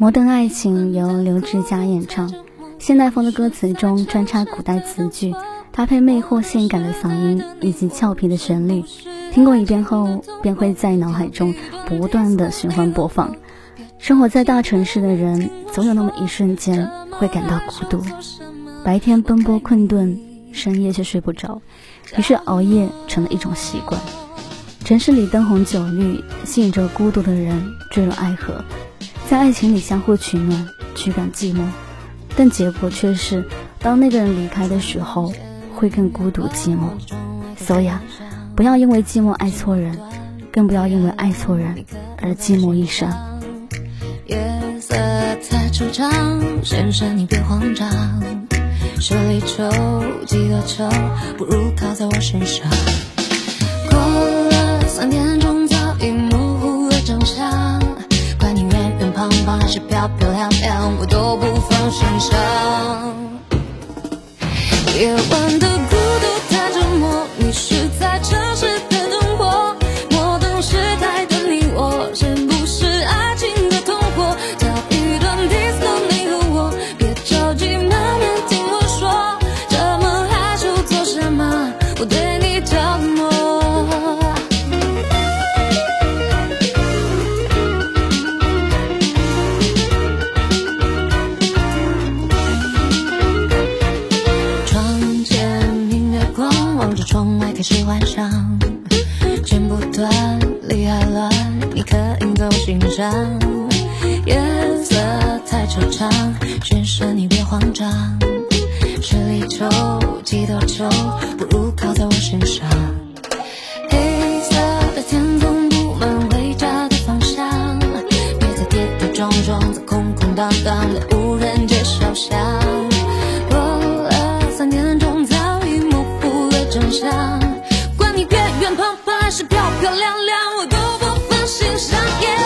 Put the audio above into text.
摩登爱情由刘志佳演唱，现代风的歌词中穿插古代词句，搭配魅惑性感的嗓音以及俏皮的旋律，听过一遍后便会在脑海中不断的循环播放。生活在大城市的人，总有那么一瞬间会感到孤独，白天奔波困顿，深夜却睡不着，于是熬夜成了一种习惯。城市里灯红酒绿，吸引着孤独的人坠入爱河。在爱情里相互取暖，驱赶寂寞，但结果却是，当那个人离开的时候，会更孤独寂寞。所以啊，不要因为寂寞爱错人，更不要因为爱错人而寂寞一生。夜色太惆怅，先生你别慌张，十里愁，几多愁，不如靠在我身上。漂漂亮亮，我都不放心上。夜晚的窗外开始幻想，剪不断，理还乱，你刻印在我心上。夜色太惆怅，先生你别慌张。十里愁，几多愁，不如靠在我身上。黑色的天空布满回家的方向，别再跌跌撞撞在空空荡荡的胖胖还是漂漂亮亮我都不放心上眼。